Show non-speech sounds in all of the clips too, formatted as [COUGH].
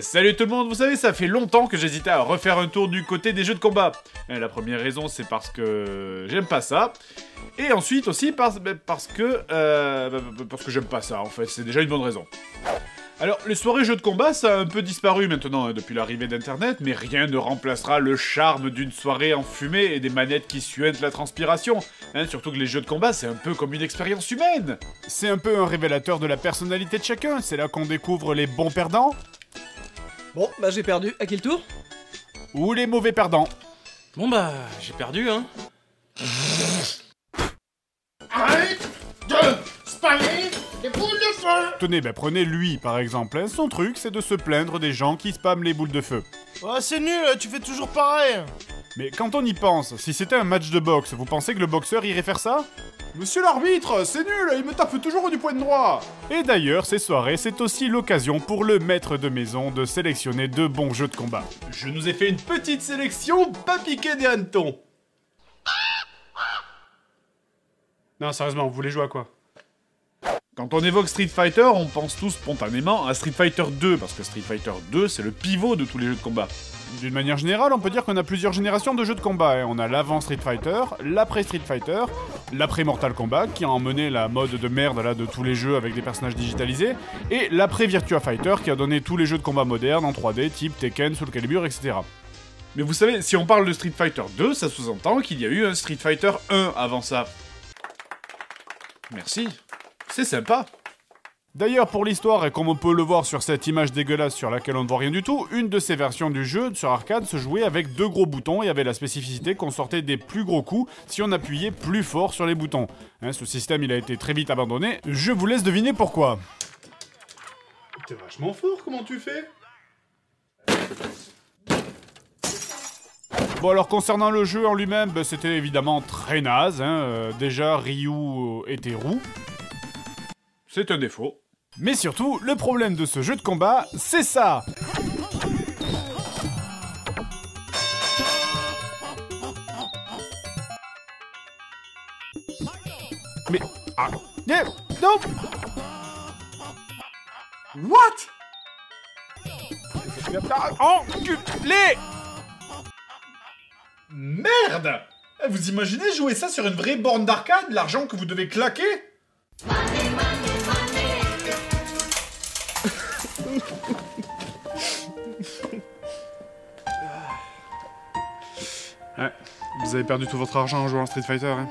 Salut tout le monde, vous savez, ça fait longtemps que j'hésitais à refaire un tour du côté des jeux de combat. La première raison, c'est parce que j'aime pas ça. Et ensuite aussi parce, parce que... euh, bah, bah, parce que j'aime pas ça, en fait, c'est déjà une bonne raison. Alors, les soirées jeux de combat, ça a un peu disparu maintenant hein, depuis l'arrivée d'Internet, mais rien ne remplacera le charme d'une soirée enfumée et des manettes qui suintent la transpiration. Hein, surtout que les jeux de combat, c'est un peu comme une expérience humaine. C'est un peu un révélateur de la personnalité de chacun, c'est là qu'on découvre les bons perdants Bon, bah j'ai perdu. À qui le tour? Ou les mauvais perdants. Bon bah, j'ai perdu, hein. Arrête de spammer les boules de feu Tenez, ben prenez lui par exemple. hein. Son truc, c'est de se plaindre des gens qui spamment les boules de feu. Oh, c'est nul, tu fais toujours pareil Mais quand on y pense, si c'était un match de boxe, vous pensez que le boxeur irait faire ça? Monsieur l'arbitre, c'est nul, il me tape toujours du point de droit Et d'ailleurs, ces soirées, c'est aussi l'occasion pour le maître de maison de sélectionner de bons jeux de combat. Je nous ai fait une petite sélection, pas piqué des hannetons. Non, sérieusement, vous voulez jouer à quoi? Quand on évoque Street Fighter, on pense tous spontanément à Street Fighter 2, parce que Street Fighter 2, c'est le pivot de tous les jeux de combat. D'une manière générale, on peut dire qu'on a plusieurs générations de jeux de combat. hein. On a l'avant Street Fighter, l'après Street Fighter, l'après Mortal Kombat, qui a emmené la mode de merde là de tous les jeux avec des personnages digitalisés, et l'après Virtua Fighter, qui a donné tous les jeux de combat modernes en 3D, type Tekken, Soul Calibur, etc. Mais vous savez, si on parle de Street Fighter 2, ça sous-entend qu'il y a eu un Street Fighter 1 avant ça. Merci. C'est sympa. D'ailleurs, pour l'histoire, et comme on peut le voir sur cette image dégueulasse sur laquelle on ne voit rien du tout, une de ces versions du jeu sur arcade se jouait avec deux gros boutons et avait la spécificité qu'on sortait des plus gros coups si on appuyait plus fort sur les boutons. Hein, ce système, il a été très vite abandonné. Je vous laisse deviner pourquoi. T'es vachement fort, comment tu fais? Bon alors concernant le jeu en lui-même, bah, c'était évidemment très naze. hein, euh, déjà, Ryu était roux. C'est un défaut. Mais surtout, le problème de ce jeu de combat, c'est ça. Mais... Ah... eh, non What? Enculé. Merde! Eh, Vous imaginez jouer ça sur une vraie borne d'arcade, l'argent que vous devez claquer? Vous avez perdu tout votre argent en jouant à Street Fighter, hein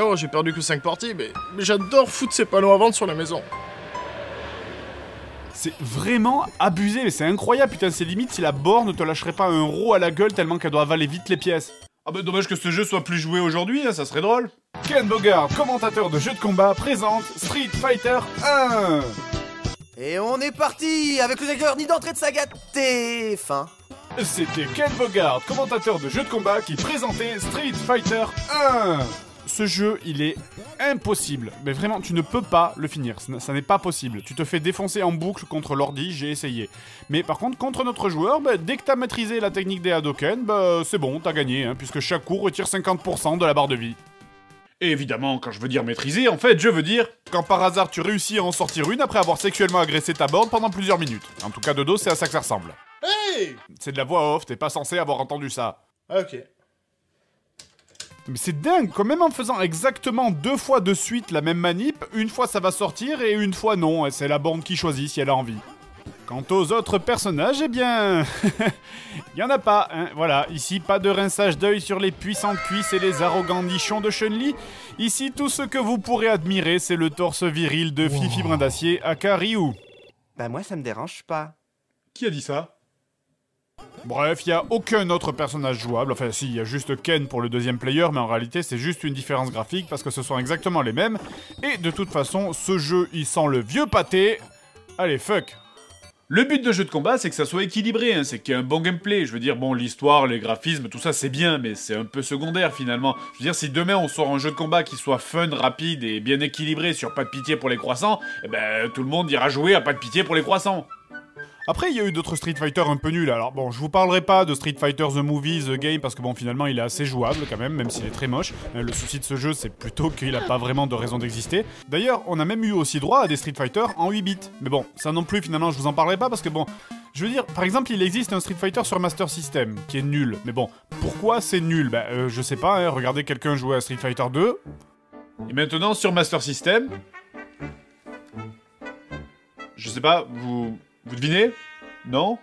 Oh, j'ai perdu que 5 parties, mais, mais j'adore foutre ces panneaux à vendre sur la maison. C'est vraiment abusé, mais c'est incroyable, putain, c'est limite si la borne ne te lâcherait pas un roux à la gueule tellement qu'elle doit avaler vite les pièces. Ah bah dommage que ce jeu soit plus joué aujourd'hui, hein, ça serait drôle. Ken Bogard, commentateur de jeux de combat, présente Street Fighter 1 Et on est parti avec le acteur ni d'entrée de saga TF1. C'était Ken Bogard, commentateur de jeux de combat, qui présentait Street Fighter 1 Ce jeu, il est impossible. Mais vraiment, tu ne peux pas le finir. Ça n'est pas possible. Tu te fais défoncer en boucle contre l'ordi, j'ai essayé. Mais par contre, contre notre joueur, bah, dès que t'as maîtrisé la technique des Hadoken, bah, c'est bon, t'as gagné, hein, puisque chaque coup retire 50% de la barre de vie. Et évidemment, quand je veux dire maîtriser, en fait, je veux dire... Quand par hasard tu réussis à en sortir une après avoir sexuellement agressé ta borne pendant plusieurs minutes. En tout cas, de dos, c'est à ça que ça ressemble. Hey C'est de la voix off, t'es pas censé avoir entendu ça. Ah, ok. Mais c'est dingue, quand même en faisant exactement deux fois de suite la même manip, une fois ça va sortir et une fois non, et c'est la borne qui choisit si elle a envie. Quant aux autres personnages, eh bien... [LAUGHS] y en a pas, hein. Voilà, ici pas de rinçage d'œil sur les puissantes cuisses et les arrogants nichons de Chun-Li. Ici, tout ce que vous pourrez admirer, c'est le torse viril de Fifi Brin d'Acier à Ryu. Bah moi ça me dérange pas. Qui a dit ça? Bref, il y a aucun autre personnage jouable. Enfin, si, il y a juste Ken pour le deuxième player, mais en réalité, c'est juste une différence graphique parce que ce sont exactement les mêmes. Et de toute façon, ce jeu, il sent le vieux pâté. Allez, fuck. Le but de jeu de combat, c'est que ça soit équilibré, hein, c'est qu'il y ait un bon gameplay. Je veux dire, bon, l'histoire, les graphismes, tout ça, c'est bien, mais c'est un peu secondaire finalement. Je veux dire, si demain on sort un jeu de combat qui soit fun, rapide et bien équilibré sur pas de pitié pour les croissants, eh ben tout le monde ira jouer à pas de pitié pour les croissants. Après, il y a eu d'autres Street Fighter un peu nuls. Alors bon, je vous parlerai pas de Street Fighter The Movie, The Game, parce que bon, finalement, il est assez jouable quand même, même s'il est très moche. Euh, Le souci de ce jeu, c'est plutôt qu'il a pas vraiment de raison d'exister. D'ailleurs, on a même eu aussi droit à des Street Fighter en 8 bits. Mais bon, ça non plus, finalement, je vous en parlerai pas, parce que bon, Je veux dire, par exemple, il existe un Street Fighter sur Master System, qui est nul. Mais bon, pourquoi c'est nul? Bah, je sais pas, hein, regardez quelqu'un jouer à Street Fighter 2. Et maintenant, sur Master System... Je sais pas, vous... Vous devinez? Non?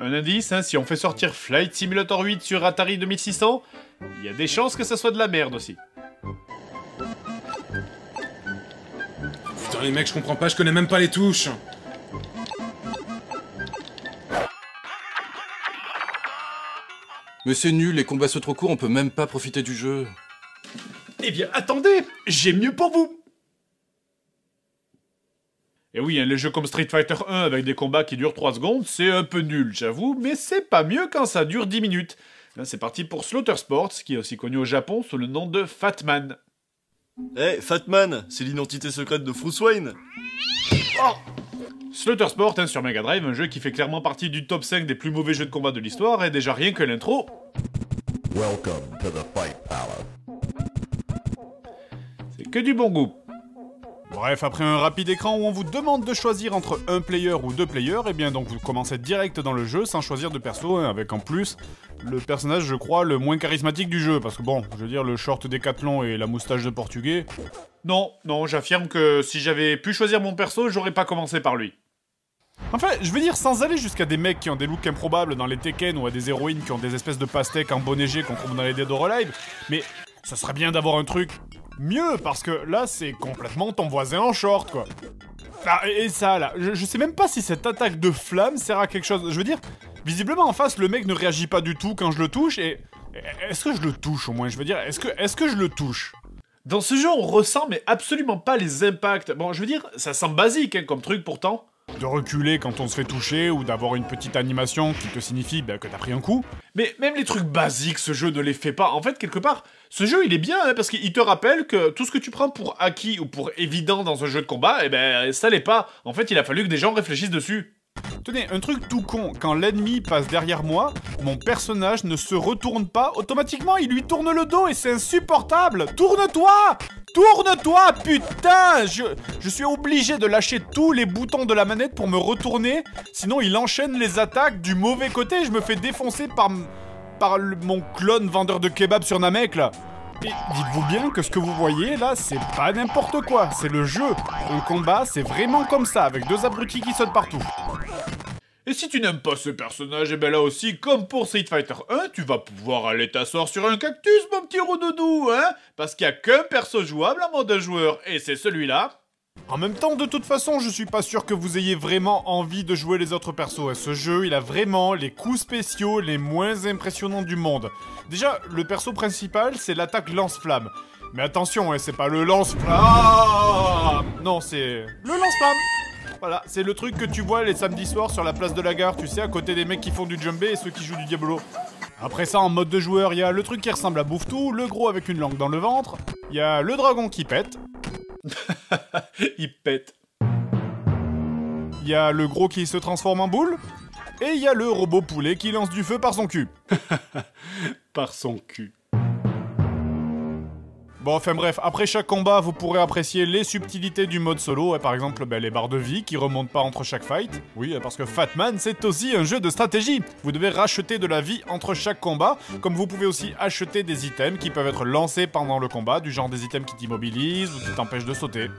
Un indice, hein, si on fait sortir Flight Simulator 8 sur Atari 2600, il y a des chances que ça soit de la merde aussi. Putain, les mecs, je comprends pas, je connais même pas les touches. Mais c'est nul, les combats sont trop courts, on peut même pas profiter du jeu. Eh bien, attendez J'ai mieux pour vous Et oui, hein, les jeux comme Street Fighter 1 avec des combats qui durent 3 secondes, c'est un peu nul, j'avoue, mais c'est pas mieux quand ça dure 10 minutes. Là, c'est parti pour Slaughter Sports, qui est aussi connu au Japon sous le nom de Fatman. Eh, Fatman, c'est l'identité secrète de Bruce Wayne Slaughter Sport hein, sur Mega Drive, un jeu qui fait clairement partie du top 5 des plus mauvais jeux de combat de l'histoire, et déjà rien que l'intro, Welcome to the Fight Palace. c'est que du bon goût. Bref, après un rapide écran où on vous demande de choisir entre un player ou deux players, et bien donc vous commencez direct dans le jeu sans choisir de perso, hein, avec en plus le personnage, je crois, le moins charismatique du jeu. Parce que bon, je veux dire, le short décathlon et la moustache de portugais. Non, non, j'affirme que si j'avais pu choisir mon perso, j'aurais pas commencé par lui. Enfin, je veux dire, sans aller jusqu'à des mecs qui ont des looks improbables dans les Tekken ou à des héroïnes qui ont des espèces de pastèques en bonnet G qu'on trouve dans les Dead or Alive, mais ça serait bien d'avoir un truc mieux, parce que là, c'est complètement ton voisin en short, quoi. Ah, et ça, là, je, sais même pas si cette attaque de flamme sert à quelque chose. Je veux dire, visiblement en face, le mec ne réagit pas du tout quand je le touche, et... Est-ce que je le touche au moins? Je veux dire, est-ce que, est que je le touche? Dans ce jeu, on ressent mais absolument pas les impacts. Bon, je veux dire, ça semble basique hein, comme truc pourtant. De reculer quand on se fait toucher, ou d'avoir une petite animation qui te signifie bah, que t'as pris un coup Mais même les trucs basiques, ce jeu ne les fait pas. En fait, quelque part, ce jeu il est bien hein, parce qu'il te rappelle que tout ce que tu prends pour acquis ou pour évident dans un jeu de combat, eh ben ça l'est pas. En fait, il a fallu que des gens réfléchissent dessus. Tenez, un truc tout con, quand l'ennemi passe derrière moi, mon personnage ne se retourne pas, automatiquement il lui tourne le dos et c'est insupportable Tourne-toi Tourne-toi, putain je, suis obligé de lâcher tous les boutons de la manette pour me retourner, sinon il enchaîne les attaques du mauvais côté et je me fais défoncer par, par le- mon clone vendeur de kebab sur Namek là et dites-vous bien que ce que vous voyez là, c'est pas n'importe quoi, c'est le jeu. Un combat, c'est vraiment comme ça, avec deux abrutis qui sautent partout. Et si tu n'aimes pas ce personnage, eh ben là aussi, comme pour Street Fighter 1, tu vas pouvoir aller t'asseoir sur un cactus, mon petit rodoudou, hein Parce qu'il y a qu'un perso jouable en mode joueur, et c'est celui-là. En même temps, de toute façon, je suis pas sûr que vous ayez vraiment envie de jouer les autres persos. Et ce jeu, il a vraiment les coups spéciaux les moins impressionnants du monde. Déjà, le perso principal, c'est l'attaque lance-flamme. Mais attention, hein, c'est pas le lance-flamme. Non, c'est le lance-flamme. Voilà, c'est le truc que tu vois les samedis soirs sur la place de la gare, tu sais, à côté des mecs qui font du jumbé et ceux qui jouent du Diablo. Après ça, en mode de joueur, il y a le truc qui ressemble à Bouffe-Tout, le gros avec une langue dans le ventre, il y a le dragon qui pète, [LAUGHS] Il pète. Il y a le gros qui se transforme en boule. Et il y a le robot poulet qui lance du feu par son cul. [LAUGHS] Par son cul. Bon, enfin bref, après chaque combat, vous pourrez apprécier les subtilités du mode solo, et par exemple ben, les barres de vie qui remontent pas entre chaque fight. Oui, parce que Fatman, c'est aussi un jeu de stratégie. Vous devez racheter de la vie entre chaque combat, comme vous pouvez aussi acheter des items qui peuvent être lancés pendant le combat, du genre des items qui t'immobilisent ou qui t'empêchent de sauter.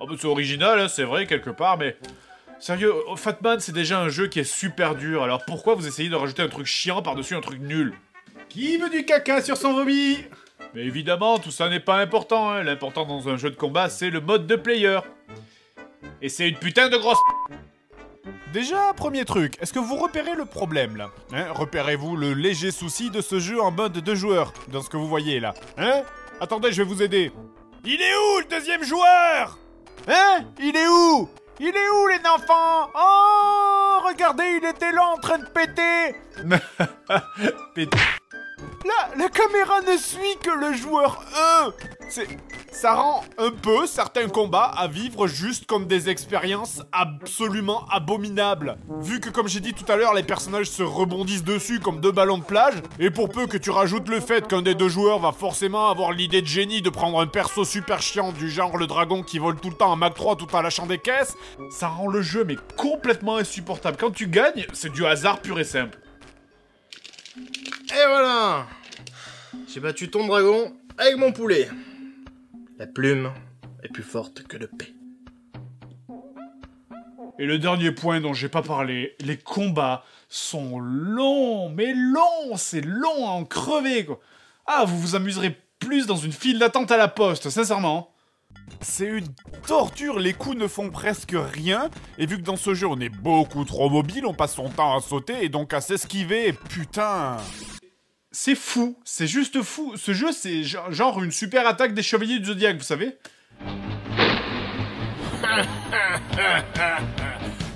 Oh, bah, c'est original, hein, c'est vrai, quelque part, mais. Sérieux, oh, Fatman, c'est déjà un jeu qui est super dur, alors pourquoi vous essayez de rajouter un truc chiant par-dessus un truc nul? Qui veut du caca sur son vomi? Mais évidemment, tout ça n'est pas important, hein. l'important dans un jeu de combat, c'est le mode de player. Et c'est une putain de grosse. Déjà, premier truc, est-ce que vous repérez le problème là Hein? Repérez-vous le léger souci de ce jeu en mode deux joueurs, dans ce que vous voyez là Hein? Attendez, je vais vous aider. Il est où le deuxième joueur? Hein? Il est où? Il est où les enfants? Oh Regardez, il était là en train de péter [LAUGHS] [LAUGHS] Péter. La caméra ne suit que le joueur 1 C'est... ça rend un peu certains combats à vivre juste comme des expériences absolument abominables. Vu que comme j'ai dit tout à l'heure, les personnages se rebondissent dessus comme deux ballons de plage, et pour peu que tu rajoutes le fait qu'un des deux joueurs va forcément avoir l'idée de génie de prendre un perso super chiant du genre le dragon qui vole tout le temps en Mac 3 tout en lâchant des caisses, Ça rend le jeu mais complètement insupportable. Quand tu gagnes, c'est du hasard pur et simple. Et voilà J'ai battu ton dragon avec mon poulet. La plume est plus forte que le paix. Et le dernier point dont j'ai pas parlé, les combats sont longs, mais longs, c'est long à en crever quoi. Ah, vous vous amuserez plus dans une file d'attente à la poste, sincèrement. C'est une torture, les coups ne font presque rien, et vu que dans ce jeu on est beaucoup trop mobile, on passe son temps à sauter et donc à s'esquiver, putain C'est fou, c'est juste fou. Ce jeu, c'est ge- genre une super attaque des chevaliers du zodiaque, vous savez [LAUGHS]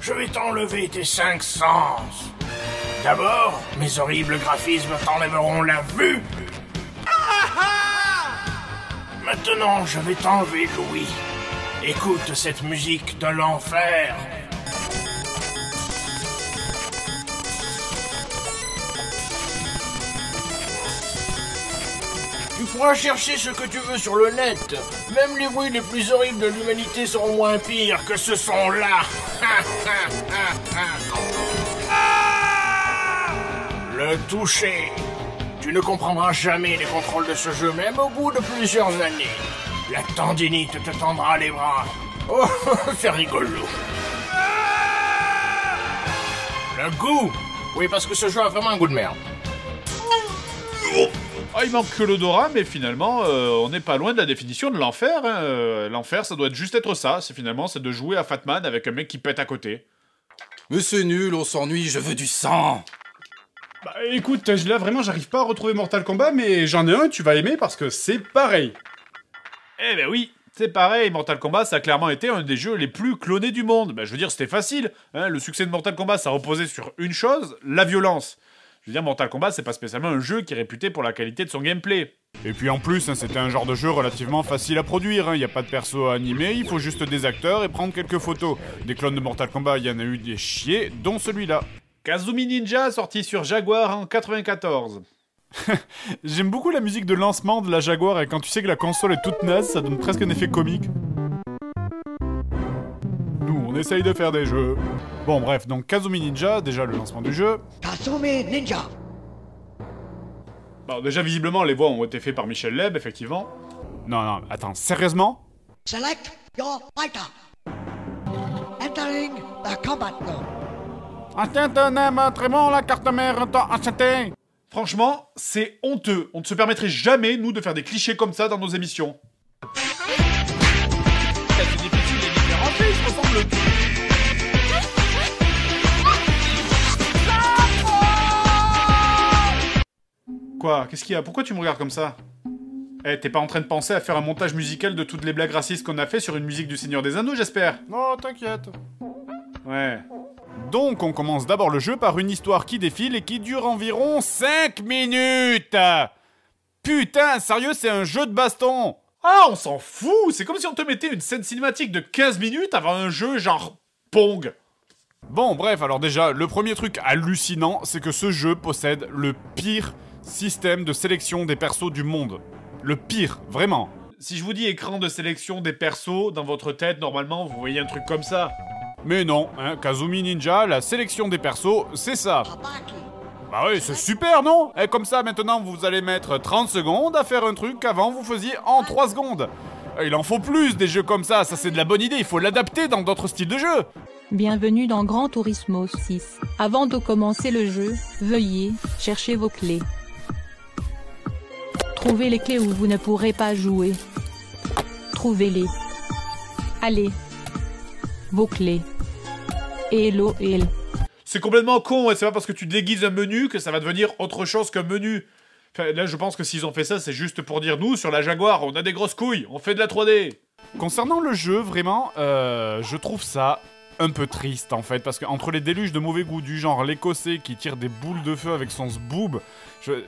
Je vais t'enlever tes cinq sens. D'abord, mes horribles graphismes t'enlèveront la vue. [LAUGHS] Maintenant, je vais t'enlever l'ouïe. Écoute cette musique de l'enfer. Pourras chercher ce que tu veux sur le net. Même les bruits les plus horribles de l'humanité seront moins pires que ce son-là. [LAUGHS] Le toucher. Tu ne comprendras jamais les contrôles de ce jeu, même au bout de plusieurs années. La tendinite te tendra les bras. [LAUGHS] Oh, c'est rigolo. Le goût. Oui, parce que ce jeu a vraiment un goût de merde. Ah, il manque que l'odorat, mais finalement, euh, on n'est pas loin de la définition de l'enfer. hein. Euh, L'enfer, ça doit être juste être ça. C'est finalement, c'est de jouer à Fatman avec un mec qui pète à côté. Mais c'est nul, on s'ennuie, je veux du sang Bah écoute, là vraiment j'arrive pas à retrouver Mortal Kombat, mais j'en ai un, tu vas aimer parce que c'est pareil. Eh ben oui, c'est pareil, Mortal Kombat, ça a clairement été un des jeux les plus clonés du monde. Ben, je veux dire, c'était facile. hein. Le succès de Mortal Kombat, ça reposait sur une chose, la violence. Je veux dire, Mortal Kombat, c'est pas spécialement un jeu qui est réputé pour la qualité de son gameplay. Et puis en plus, hein, c'était un genre de jeu relativement facile à produire, il n'y a pas de perso à animer, il faut juste des acteurs et prendre quelques photos. Des clones de Mortal Kombat, il y en a eu des chiés, dont celui-là. Kazumi Ninja, sorti sur Jaguar en 94. [LAUGHS] J'aime beaucoup la musique de lancement de la Jaguar et quand tu sais que la console est toute naze, ça donne presque un effet comique. Nous, on essaye de faire des jeux. Bon, bref, donc Kazumi Ninja, déjà le lancement du jeu. Kasumi Ninja. Bon, déjà, visiblement, les voix ont été faites par Michel Leb, effectivement. Non, non, attends, sérieusement? Select your fighter. Entering the combat zone. La carte mère, Franchement, c'est honteux. On ne se permettrait jamais, nous, de faire des clichés comme ça dans nos émissions. C'est difficile les différencier, ils se ressemblent Quoi Qu'est-ce qu'il y a Pourquoi tu me regardes comme ça Eh, t'es pas en train de penser à faire un montage musical de toutes les blagues racistes qu'on a fait sur une musique du Seigneur des Anneaux, j'espère Non, t'inquiète. Ouais. Donc, on commence d'abord le jeu par une histoire qui défile et qui dure environ 5 minutes Putain, sérieux, c'est un jeu de baston Ah, on s'en fout C'est comme si on te mettait une scène cinématique de 15 minutes avant un jeu genre Pong. Bon, bref, alors déjà, le premier truc hallucinant, c'est que ce jeu possède le pire système de sélection des persos du monde. Le pire, vraiment. Si je vous dis écran de sélection des persos, dans votre tête, normalement, vous voyez un truc comme ça. Mais non, hein, Kazumi Ninja, la sélection des persos, c'est ça. Bah oui, c'est super, non? Et comme ça, maintenant, vous allez mettre 30 secondes à faire un truc qu'avant vous faisiez en 3 secondes. Euh, Il en faut plus des jeux comme ça, ça c'est de la bonne idée, il faut l'adapter dans d'autres styles de jeux. Bienvenue dans Gran Turismo 6. Avant de commencer le jeu, veuillez chercher vos clés. Trouvez les clés où vous ne pourrez pas jouer. Trouvez-les. Allez. Vos clés. Hello, hello. C'est complètement con, et c'est pas parce que tu déguises un menu que ça va devenir autre chose qu'un menu. Enfin, là, je pense que s'ils ont fait ça, c'est juste pour dire nous, sur la Jaguar, on a des grosses couilles, on fait de la 3D. Concernant le jeu, vraiment, euh, je trouve ça un peu triste en fait, parce qu'entre les déluges de mauvais goût du genre l'écossais qui tire des boules de feu avec son zboob,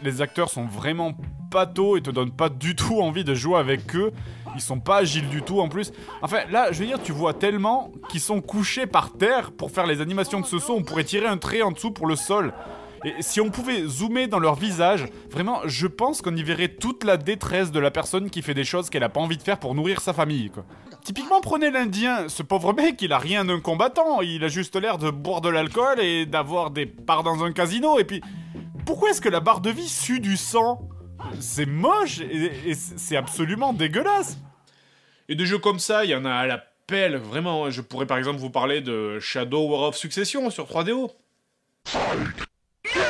les acteurs sont vraiment patos et te donnent pas du tout envie de jouer avec eux. Ils sont pas agiles du tout en plus. Enfin là, je veux dire, tu vois tellement qu'ils sont couchés par terre pour faire les animations de ce saut. On pourrait tirer un trait en dessous pour le sol. Et si on pouvait zoomer dans leur visage, vraiment, je pense qu'on y verrait toute la détresse de la personne qui fait des choses qu'elle a pas envie de faire pour nourrir sa famille, quoi. Typiquement, prenez l'Indien. Ce pauvre mec, il a rien d'un combattant. Il a juste l'air de boire de l'alcool et d'avoir des parts dans un casino. Et puis, pourquoi est-ce que la barre de vie sue du sang? C'est moche et, et c'est absolument dégueulasse. Et de jeux comme ça, il y en a à la pelle, vraiment. Je pourrais par exemple vous parler de Shadow War of Succession sur 3DO.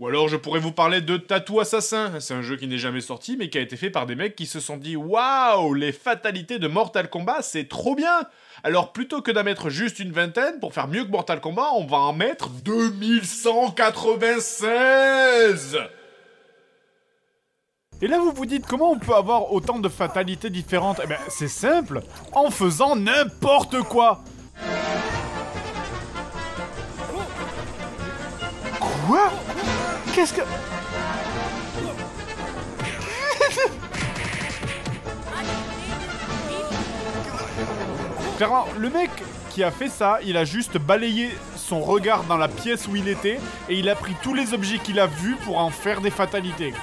Ou alors je pourrais vous parler de Tattoo Assassin. C'est un jeu qui n'est jamais sorti mais qui a été fait par des mecs qui se sont dit Waouh, les fatalités de Mortal Kombat, c'est trop bien. Alors plutôt que d'en mettre juste une vingtaine, pour faire mieux que Mortal Kombat, on va en mettre 2196 Et là, vous vous dites comment on peut avoir autant de fatalités différentes? Eh ben, c'est simple, en faisant n'importe quoi. Quoi? Qu'est-ce que... Clairement, le mec qui a fait ça, il a juste balayé son regard dans la pièce où il était et il a pris tous les objets qu'il a vus pour en faire des fatalités.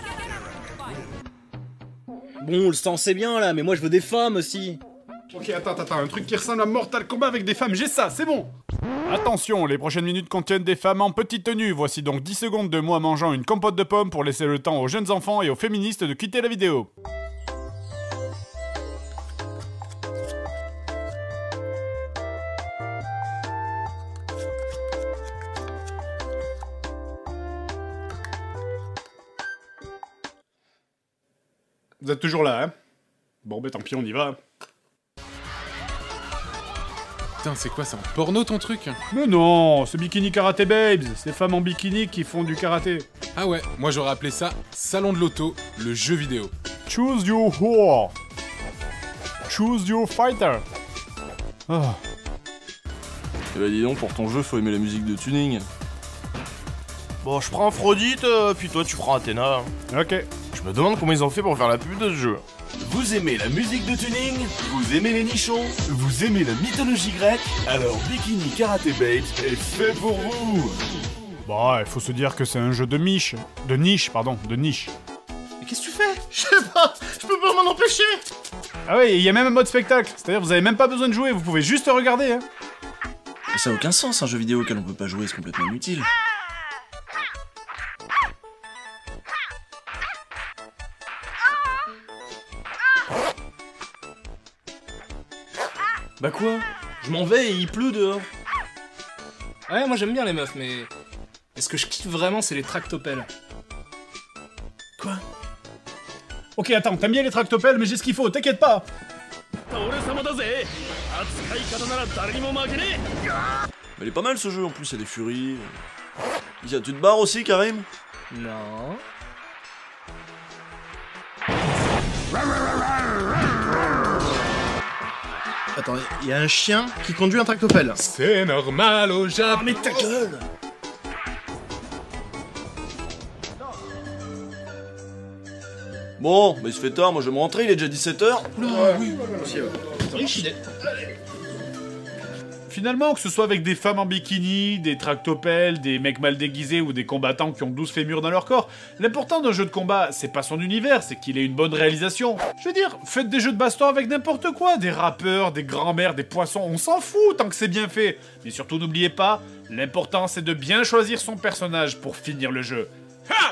Bon, le sang c'est bien là, mais moi je veux des femmes aussi. Ok, attends, attends, un truc qui ressemble à Mortal Kombat avec des femmes, j'ai ça, c'est bon Attention, les prochaines minutes contiennent des femmes en petite tenue. Voici donc 10 secondes de moi mangeant une compote de pommes pour laisser le temps aux jeunes enfants et aux féministes de quitter la vidéo. Vous êtes toujours là, hein? Bon, bah tant pis, on y va. Putain, c'est quoi, c'est un porno ton truc Mais non, c'est Bikini Karate Babes, c'est femmes en bikini qui font du karaté. Ah ouais, moi j'aurais appelé ça Salon de l'auto, le jeu vidéo. Choose your whore. Choose your fighter. Ah. Eh bah dis donc, pour ton jeu, faut aimer la musique de tuning. Bon, je prends Aphrodite, euh, puis toi tu prends Athéna. Ok. Je me demande comment ils ont fait pour faire la pub de ce jeu. Vous aimez la musique de tuning? Vous aimez les nichons? Vous aimez la mythologie grecque? Alors Bikini Karate Babes est fait pour vous Bah, il faut se dire que c'est un jeu de niche. De niche, pardon, de niche. Mais qu'est-ce que tu fais? [LAUGHS] Je sais pas, je peux pas m'en empêcher Ah ouais, il y a même un mode spectacle, c'est-à-dire vous avez même pas besoin de jouer, vous pouvez juste regarder, hein. Ça a aucun sens, un jeu vidéo auquel on peut pas jouer, c'est complètement inutile. Bah quoi Je m'en vais et il pleut dehors. Ouais, moi j'aime bien les meufs, mais. Est-ce que je kiffe vraiment, c'est les tractopelles? Quoi? Ok, attends, t'aimes bien les tractopelles, mais j'ai ce qu'il faut, t'inquiète pas Mais il est pas mal ce jeu en plus, il y a des furies. Tiens, tu te barres aussi, Karim? Non. Attends, il y a un chien qui conduit un tractopelle. C'est normal au Japon. mais ta gueule Bon, bah il se fait tard, moi je vais me rentrer, il est déjà 17h. Finalement, que ce soit avec des femmes en bikini, des tractopelles, des mecs mal déguisés ou des combattants qui ont 12 fémurs dans leur corps, l'important d'un jeu de combat, c'est pas son univers, c'est qu'il ait une bonne réalisation. Je veux dire, faites des jeux de baston avec n'importe quoi, des rappeurs, des grands-mères, des poissons, on s'en fout tant que c'est bien fait. Mais surtout n'oubliez pas, l'important c'est de bien choisir son personnage pour finir le jeu. Ha